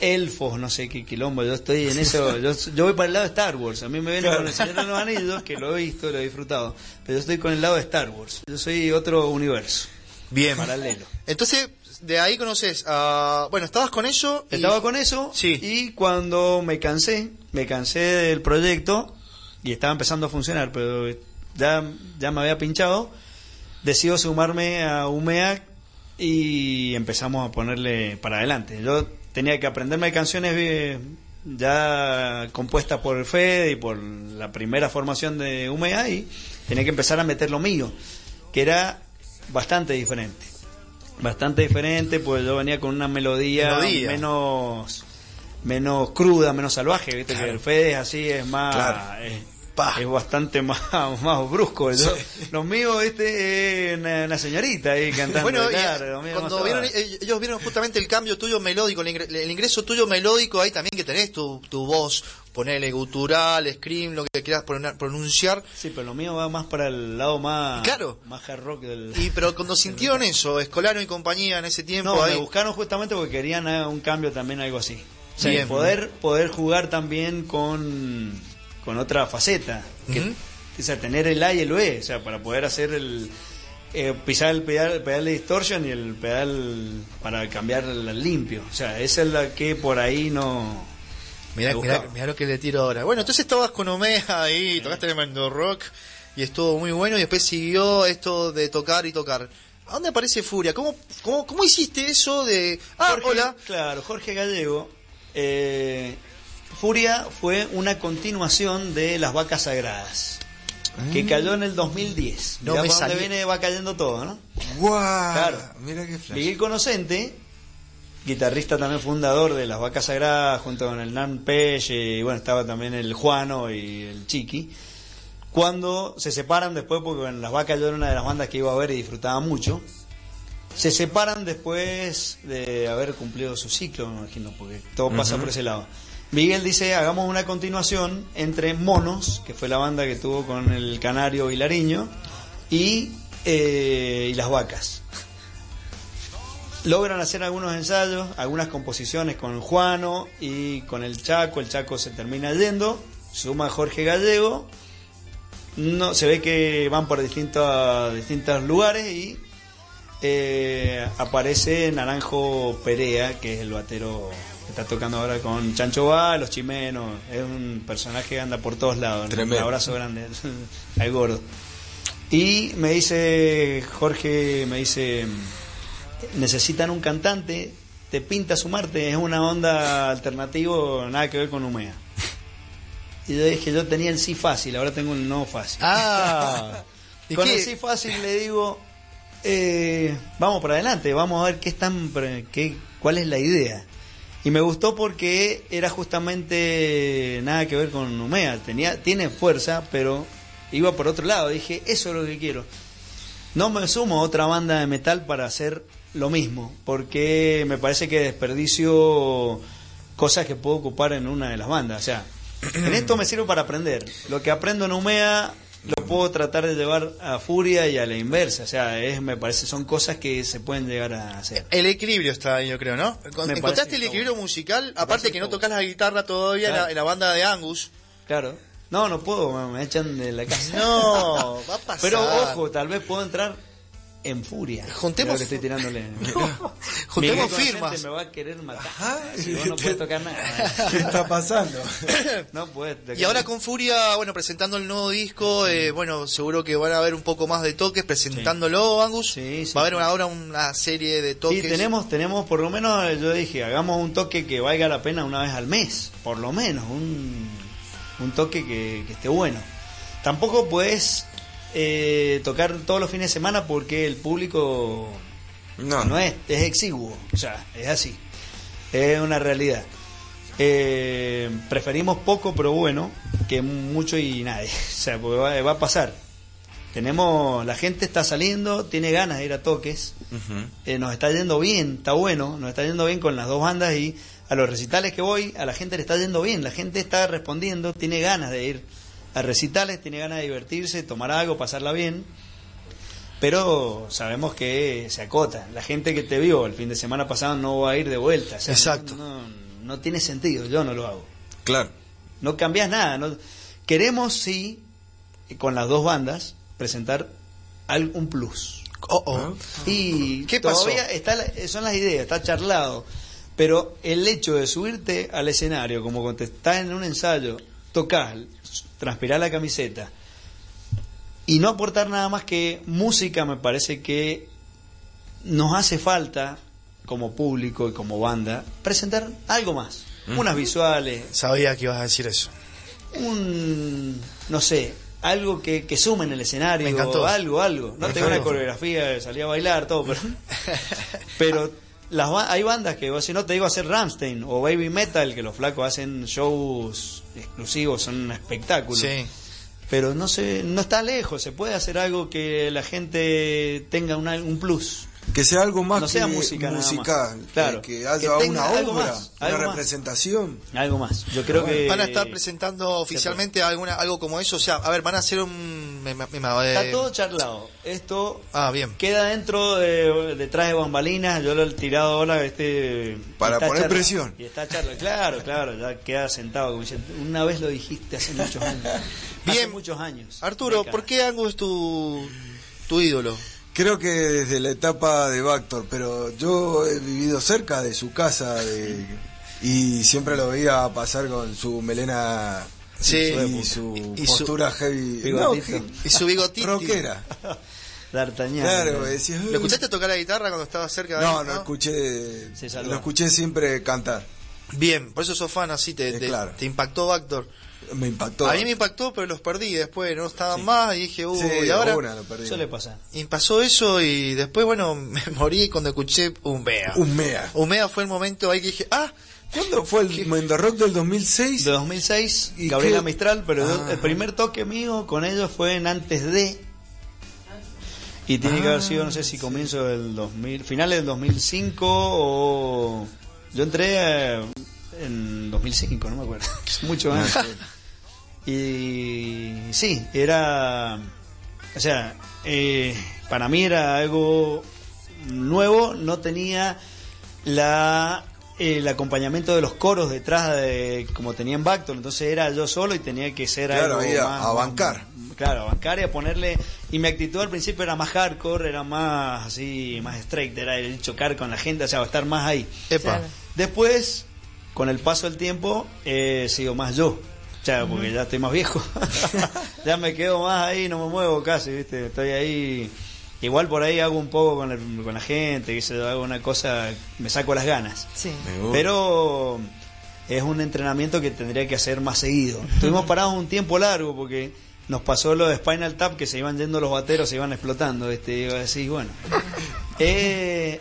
Elfos, no sé qué quilombo, yo estoy en eso, yo, yo voy para el lado de Star Wars, a mí me viene con el Señor de los Anillos, que lo he visto, lo he disfrutado, pero yo estoy con el lado de Star Wars, yo soy otro universo, Bien. paralelo. Entonces, de ahí conoces a... Bueno, estabas con ello. y- Estaba con eso Sí. y cuando me cansé, me cansé del proyecto y estaba empezando a funcionar, pero ya, ya me había pinchado, decido sumarme a UMEA y empezamos a ponerle para adelante. Yo tenía que aprenderme canciones eh, ya compuestas por Fede y por la primera formación de UMEA y tenía que empezar a meter lo mío, que era bastante diferente. Bastante diferente, pues yo venía con una melodía, Melodía. menos menos cruda, menos salvaje, viste Claro. que el Fede es así, es más Claro. es, Pa. es bastante más, más brusco. Yo- Los míos, este, es una, una señorita ahí cantando. Bueno, claro, míos cuando vieron, eh, ellos vieron justamente el cambio tuyo melódico, el, ingre- el ingreso tuyo melódico ahí también que tenés tu, tu voz, ponele gutural, scream, lo que quieras pronunciar-. Sí, pero lo mío va más para el lado más, Claro. más hard rock del... Y pero cuando sintieron eso, Escolano y compañía en ese tiempo No, ahí. me buscaron justamente porque querían eh, un cambio también, algo así. O sea, Bien. poder, poder jugar también con, con otra faceta. Que, Ujú. O sea, tener el A y el B, o sea, para poder hacer el... eh, pisar el pedal, el pedal de distortion y el pedal para cambiar el limpio. O sea, esa es la que por ahí no... Mirá, mirá, mirá lo que le tiro ahora. Bueno, entonces estabas con Omea ahí, tocaste el Mando Rock y estuvo muy bueno y después siguió esto de tocar y tocar. ¿A dónde aparece Furia? ¿Cómo, cómo, cómo hiciste eso de... Ah, Jorge- hola. Claro, Jorge Gallego. eh, Furia fue una continuación de Las Vacas Sagradas, que cayó en el 2010. No Mirá me por dónde viene, va cayendo todo, ¿no? ¡Guau! Claro. Mira qué flash. Miguel Conocente, guitarrista también fundador de Las Vacas Sagradas, junto con el Nan Pelle, y bueno, estaba también el Juano y el Chiqui. Cuando se separan después, porque bueno, Las Vacas yo era una de las bandas que iba a ver y disfrutaba mucho, se separan después de haber cumplido su ciclo, me imagino, porque todo pasa por ese lado. Miguel dice, hagamos una continuación entre Monos, que fue la banda que tuvo con el Canario y Lariño, y, eh, y Las Vacas logran hacer algunos ensayos, algunas composiciones con Juano y con el Chaco. El Chaco se termina yendo, suma Jorge Gallego. No, se ve que van por distintos, distintos lugares y eh, aparece Naranjo Perea, que es el batero Está tocando ahora con Chancho Va, Los Chimenos. Es un personaje que anda por todos lados. Tremendo. Un abrazo grande al gordo. Y me dice, Jorge, me dice, necesitan un cantante, te pinta sumarte, es una onda alternativo, nada que ver con Humea. Y yo dije, yo tenía el sí fácil, ahora tengo el no fácil. Ah. ¿Y Con qué? el sí fácil le digo, eh, vamos para adelante, vamos a ver qué están, qué, cuál es la idea. Y me gustó porque era justamente nada que ver con Numea, tenía, tiene fuerza, pero iba por otro lado. Dije, eso es lo que quiero. No me sumo a otra banda de metal para hacer lo mismo, porque me parece que desperdicio cosas que puedo ocupar en una de las bandas. O sea, en esto me sirve para aprender. Lo que aprendo en Umea lo puedo tratar de llevar a Furia y a la inversa. O sea, es, me parece son cosas que se pueden llegar a hacer. El equilibrio está ahí, yo creo, ¿no? Me ¿Encontraste el equilibrio bueno. musical? Aparte que no tocas la guitarra todavía en la- en la banda de Angus. Claro. No, no puedo, me echan de la casa. No, va a pasar. Pero ojo, tal vez puedo entrar en furia. Juntemos- que estoy tirándole. Juntemos Miguel firmas. Me va a querer matar. Ajá. Si vos no puedes tocar nada. ¿Qué está pasando? No puedes tocar Y ahora con Furia, bueno, presentando el nuevo disco, eh, bueno, seguro que van a haber un poco más de toques presentándolo, Angus. Sí, sí, Va a haber sí. ahora una serie de Sí, toques. tenemos, tenemos por lo menos, eh, yo dije, hagamos un toque que valga la pena una vez al mes, por lo menos, un, un toque que, que esté bueno. Tampoco puedes eh, tocar todos los fines de semana porque el público No, no es, es exiguo, o sea, es así, es una realidad. Eh, preferimos poco pero bueno que mucho y nadie, o sea, porque va, va a pasar. Tenemos, la gente está saliendo, tiene ganas de ir a toques, eh, nos está yendo bien, está bueno, nos está yendo bien con las dos bandas y a los recitales que voy, a la gente le está yendo bien, la gente está respondiendo, tiene ganas de ir a recitales, tiene ganas de divertirse, tomar algo, pasarla bien, pero sabemos que se acota. La gente que te vio el fin de semana pasado no va a ir de vuelta. o sea, Exacto. No, no- no tiene sentido, yo no lo hago. Claro. No cambias nada. No, queremos, sí, con las dos bandas, presentar un plus. Oh, oh. Y ¿Qué pasó? todavía está, la- son las ideas, está charlado. Pero el hecho de subirte al escenario, como cuando estás en un ensayo, tocar, transpirar la camiseta y no aportar nada más que música, me parece que nos hace falta, como público y como banda, presentar algo más. Unas visuales, Sabía que ibas a decir eso. un no sé algo que, que sume en el escenario Me encantó. algo algo no tengo una coreografía salí a bailar todo pero pero las hay bandas que si no te digo hacer Ramstein o Baby Metal que los flacos hacen shows exclusivos son un espectáculo Sí. pero no se no está lejos se puede hacer algo que la gente tenga una- un plus Que sea algo más No que sea música más. musical. Claro. Que, Que haya una obra, más, una más. representación. algo más yo creo que Van a estar presentando oficialmente alguna, algo como eso. O sea, a ver, van a hacer un. me- me- me- está eh, todo charlado esto Ah, bien. Queda dentro de, detrás de bambalinas, yo lo he tirado ahora este Para poner charla. presión. Y está charla, claro, claro, ya queda sentado como una vez lo dijiste hace muchos años. Hace Bien. muchos años. Arturo. ¿por qué Angus es tu, tu ídolo? Creo que desde la etapa de Bactor, pero yo he vivido cerca de su casa de- y siempre lo veía pasar con su melena Sí. y su Y su- postura heavy. Bigotito. No, Y su bigotito. rockera. D'Artagnan. Claro, decía, ¿Lo escuchaste tocar la guitarra cuando estaba cerca de No, él, no escuché, Se lo escuché siempre cantar. Bien, por eso sos fan así, te, Eh, te, claro. te impactó Bactor. Me impactó. A mí me impactó, pero los perdí después, no estaban Sí. más y dije, uy, Sí, y ahora. una lo perdí. Suele pasar. Y pasó eso y después, bueno, me morí cuando escuché Umea. Un mea. Umea fue el momento ahí que dije, ah, ¿Cuándo fue el Mendo Rock del 2006? De 2006, ¿Y Gabriela qué? Mistral, pero Ah. el primer toque mío con ellos fue en antes de. Y tiene que haber sido, no sé si comienzo del 2000, finales del 2005 o. Yo entré eh, en 2005, no me acuerdo. Mucho antes. Y sí, era. O sea, eh, para mí era algo nuevo, no tenía la el acompañamiento de los coros detrás de como tenía en Bactor, entonces era yo solo y tenía que ser Claro, algo ahí a- más, a bancar. claro, a bancar y a ponerle y mi actitud al principio era más hardcore, era más así, más straight, era el chocar con la gente, o sea, estar más ahí. epa. Claro. Después con el paso del tiempo he sido más yo. O sea, porque ya estoy más viejo. ya me quedo más ahí, no me muevo casi, ¿viste? Estoy ahí. Igual por ahí hago un poco con, el- con la gente, que se hago una cosa, me saco las ganas. Sí. Pero es un entrenamiento que tendría que hacer más seguido. Estuvimos parados un tiempo largo porque nos pasó lo de Spinal Tap que se iban yendo los bateros, se iban explotando. Este, iba a decir, bueno, eh,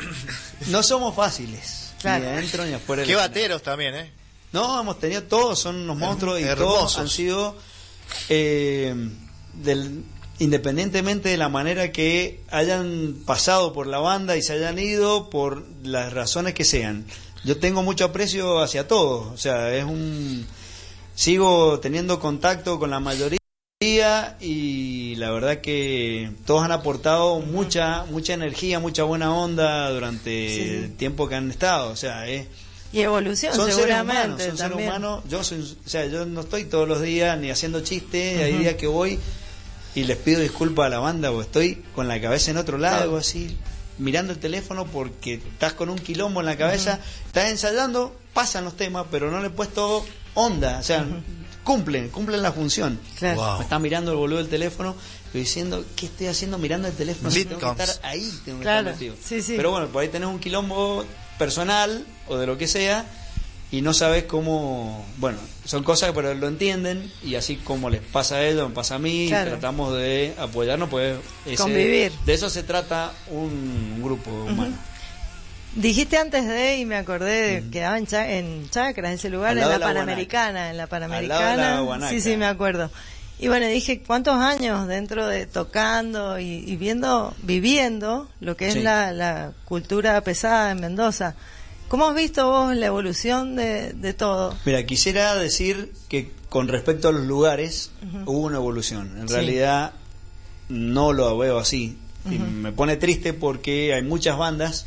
no somos fáciles, Claro. ni adentro ni afuera. Qué bateros también, ¿eh? No, hemos tenido todos, son unos monstruos y hermosos. todos han sido, eh, del, independientemente de la manera que hayan pasado por la banda y se hayan ido por las razones que sean. Yo tengo mucho aprecio hacia todos, o sea, es un... Sigo teniendo contacto con la mayoría y la verdad que todos han aportado mucha mucha energía, mucha buena onda durante Sí. el tiempo que han estado, o sea, es Y evolución, son seres humanos, son seres humanos. Yo soy, o sea, yo no estoy todos los días ni haciendo chistes, hay días que voy y les pido disculpas a la banda porque estoy con la cabeza en otro lado, así mirando el teléfono porque estás con un quilombo en la cabeza, estás ensayando, pasan los temas, pero no le he puesto onda, o sea, cumplen, cumplen la función. Claro. Wow. Me está mirando el boludo del teléfono y diciendo, ¿qué estoy haciendo mirando el teléfono? Si tengo que estar ahí, tengo que Claro, estar sí, sí. Pero bueno, por ahí tenés un quilombo personal o de lo que sea y no sabes cómo, bueno, son cosas que pero lo entienden y así como les pasa a ellos, me pasa a mí, Claro. tratamos de apoyarnos, pues ese- Convivir. De eso se trata un, un grupo humano. Dijiste antes de, y me acordé, de, quedaba en, Cha- en Chacras, ese lugar, en la la Panamericana, en la la Panamericana. Guanaca. sí, sí, me acuerdo. Y bueno, dije, ¿cuántos años dentro de tocando y, y viendo, viviendo lo que es Sí. la, la cultura pesada en Mendoza? ¿Cómo has visto vos la evolución de, de todo? Mira, quisiera decir que con respecto a los lugares hubo una evolución. En Sí. realidad no lo veo así. Y me pone triste porque hay muchas bandas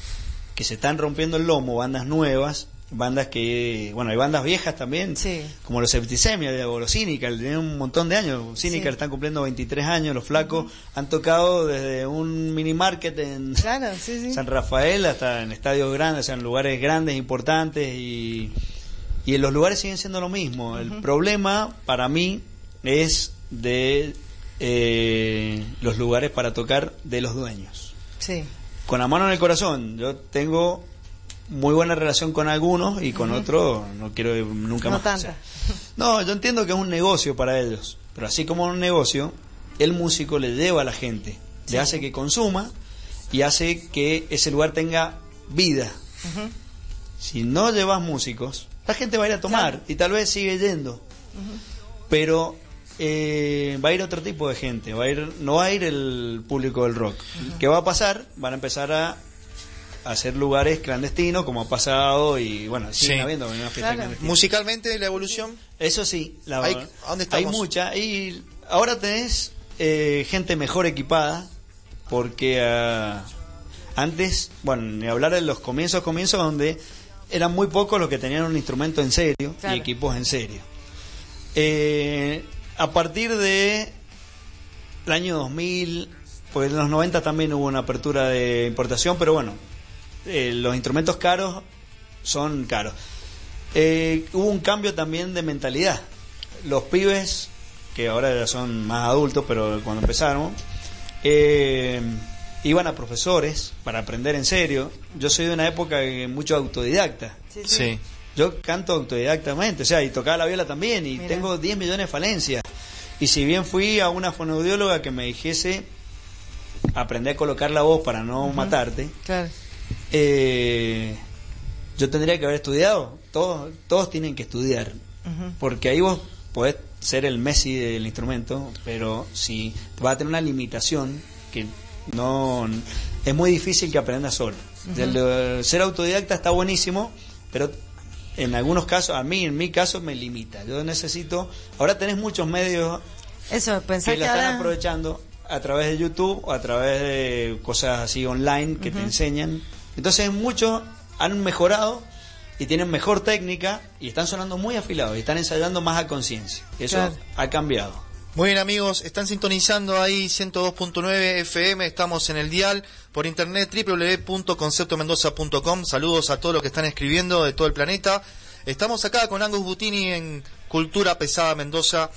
que se están rompiendo el lomo, bandas nuevas, bandas que, bueno, hay bandas viejas también, Sí. como los Septicemia o los Cynical, tienen un montón de años. Cynical Sí. están cumpliendo 23 años, los flacos han tocado desde un mini market en, Claro, sí, sí. San Rafael hasta en estadios grandes, o sea, en lugares grandes, importantes y, y en los lugares siguen siendo lo mismo. El problema para mí es de eh, los lugares para tocar de los dueños. Sí, Con la mano en el corazón, yo tengo muy buena relación con algunos y con otros no quiero ir nunca No más. tanta. O sea, no, yo entiendo que es un negocio para ellos, pero así como un negocio, el músico le lleva a la gente, Sí. le hace que consuma y hace que ese lugar tenga vida. Si no llevas músicos, la gente va a ir a tomar Claro. y tal vez sigue yendo. Pero eh, va a ir otro tipo de gente, va a ir, no va a ir el público del rock. ¿Qué va a pasar? Van a empezar a hacer lugares clandestinos, como ha pasado, y bueno, siguen Sí. habiendo una fiesta Claro. clandestina. Musicalmente, la evolución. Eso sí, la Hay- verdad, ¿a dónde hay mucha. Y ahora tenés eh, gente mejor equipada, porque ah, antes, bueno, ni hablar de los comienzos, comienzos donde eran muy pocos los que tenían un instrumento en serio Claro. y equipos en serio. Eh, a partir de el año 2000, pues en los 90 también hubo una apertura de importación, pero bueno, eh, los instrumentos caros son caros. Eh, hubo un cambio también de mentalidad. Los pibes, que ahora ya son más adultos, pero cuando empezaron, eh, iban a profesores para aprender en serio. Yo soy de una época que mucho autodidacta. Sí, sí. Sí. Yo canto autodidactamente, o sea, y tocaba la viola también, y tengo 10 millones de falencias. Y si bien fui a una fonoaudióloga que me dijese aprender a colocar la voz para no matarte, Claro. eh, yo tendría que haber estudiado. Todos, todos tienen que estudiar, porque ahí vos podés ser el Messi del instrumento, pero si vas a tener una limitación que no es muy difícil que aprendas solo. El, ser autodidacta está buenísimo, pero en algunos casos, a mí, en mi caso, me limita. Yo necesito. Ahora tenés muchos medios Eso, pensá que que la están ahora... aprovechando a través de YouTube o a través de cosas así online que te enseñan. Entonces muchos han mejorado y tienen mejor técnica y están sonando muy afilados y están ensayando más a conciencia. Eso Claro. ha cambiado. Muy bien amigos, están sintonizando ahí 102.9 FM, estamos en el dial por internet www.conceptomendoza.com. Saludos a todos los que están escribiendo de todo el planeta. Estamos acá con Angus Butini en Cultura Pesada Mendoza,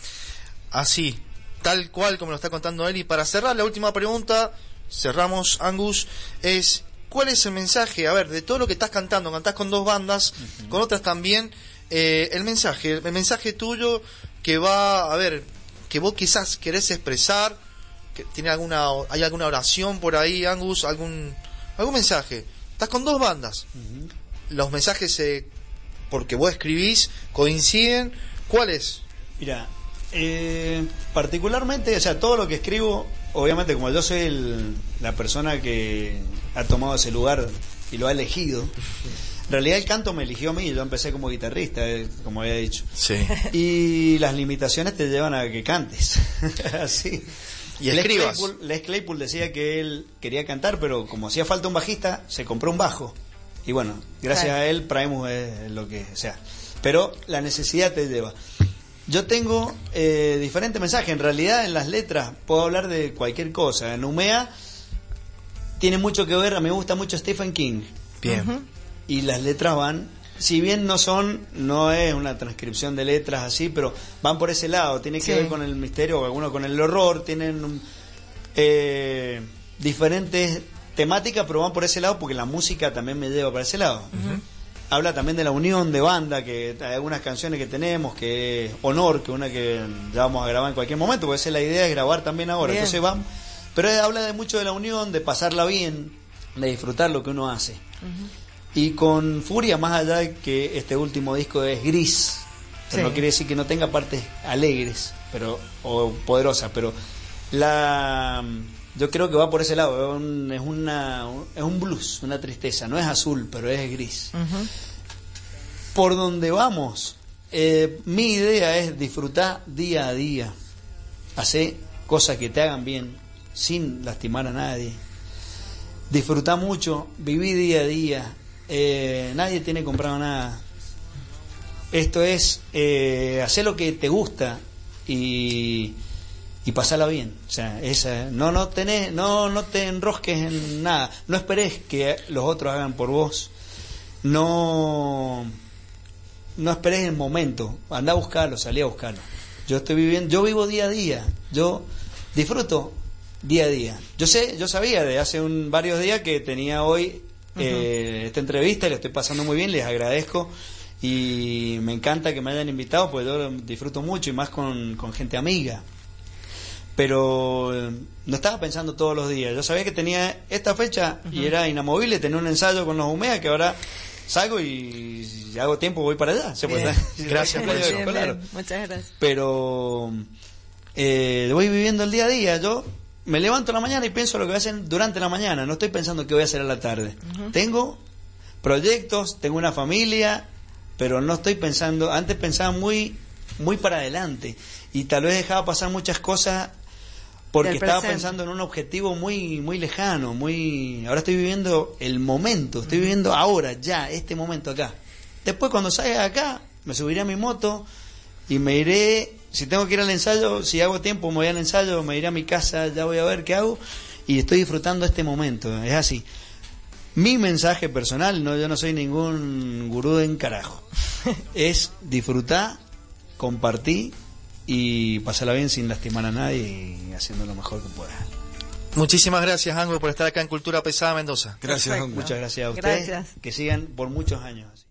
así, tal cual como lo está contando él. Y para cerrar la última pregunta, cerramos Angus, es ¿cuál es el mensaje? A ver, de todo lo que estás cantando, cantás con dos bandas, con otras también, eh, el mensaje, el mensaje tuyo que va, a ver, que vos quizás querés expresar, que tiene alguna, hay alguna oración por ahí, Angus, algún, algún mensaje. Estás con dos bandas. Los mensajes, eh, porque vos escribís, coinciden. ¿Cuál es? Mira, eh, particularmente, o sea, todo lo que escribo, obviamente como yo soy el- la persona que ha tomado ese lugar y lo ha elegido, en realidad el canto me eligió a mí, yo empecé como guitarrista, eh, como había dicho. Sí. Y las limitaciones te llevan a que cantes. Así. Y Les escribas. Claypool, Les Claypool decía que él quería cantar, pero como hacía falta un bajista, se compró un bajo. Y bueno, gracias Claro. a él, Primus es lo que sea. Pero la necesidad te lleva. Yo tengo eh, diferentes mensajes. En realidad, en las letras puedo hablar de cualquier cosa. En Umea tiene mucho que ver. A mí me gusta mucho Stephen King Bien. Y las letras van, si bien no son, no es una transcripción de letras así, pero van por ese lado, tiene que Sí. ver con el misterio, o algunos con el horror, tienen eh, diferentes temáticas, pero van por ese lado porque la música también me lleva para ese lado. Habla también de la unión de banda, que hay algunas canciones que tenemos, que es Honor, que una que ya vamos a grabar en cualquier momento, porque esa es la idea, es grabar también ahora. Bien. Entonces van, pero habla de mucho de la unión, de pasarla bien, de disfrutar lo que uno hace. Y con Furia, más allá de que este último disco es gris, pero Sí. no quiere decir que no tenga partes alegres pero o poderosas, pero la yo creo que va por ese lado, es, un- es una es un blues, una tristeza, no es azul, pero es gris. Por donde vamos, eh, mi idea es disfrutar día a día, hacer cosas que te hagan bien, sin lastimar a nadie. Disfrutar mucho, vivir día a día. Eh, nadie tiene comprado nada. Esto es eh, hacer lo que te gusta y, y pasarla bien. O sea, esa, no, no, tenés, no, no te enrosques en nada. No esperes que los otros hagan por vos. No, no esperes el momento. Anda a buscarlo, salí a buscarlo. Yo estoy viviendo, yo vivo día a día. Yo disfruto día a día. Yo sé, yo sabía de hace un, varios días que tenía hoy eh, esta entrevista la estoy pasando muy bien, les agradezco y me encanta que me hayan invitado, pues yo disfruto mucho y más con, con gente amiga. Pero eh, no estaba pensando todos los días. Yo sabía que tenía esta fecha y era inamovible, tenía un ensayo con los Humea que ahora salgo y hago tiempo voy para allá. Se puede Gracias por eso. Bien. Muchas gracias. Pero eh, voy viviendo el día a día. Yo me levanto en la mañana y pienso lo que voy a hacer durante la mañana. No estoy pensando qué voy a hacer a la tarde. Tengo proyectos, tengo una familia, pero no estoy pensando. Antes pensaba muy, muy para adelante y tal vez dejaba pasar muchas cosas porque estaba pensando en un objetivo muy muy lejano, muy ahora estoy viviendo el momento, estoy viviendo ahora, ya, este momento acá. Después cuando salga de acá, me subiré a mi moto y me iré, si tengo que ir al ensayo, si hago tiempo me voy al ensayo, me iré a mi casa, ya voy a ver qué hago y estoy disfrutando este momento, es así. Mi mensaje personal, no yo no soy ningún gurú en carajo. es disfrutar, compartir y pasarla bien sin lastimar a nadie y haciendo lo mejor que pueda. Muchísimas gracias, Angus, por estar acá en Cultura Pesada Mendoza. Gracias, Perfecto. hombre. Muchas gracias a ustedes. Gracias. Que sigan por muchos años. así.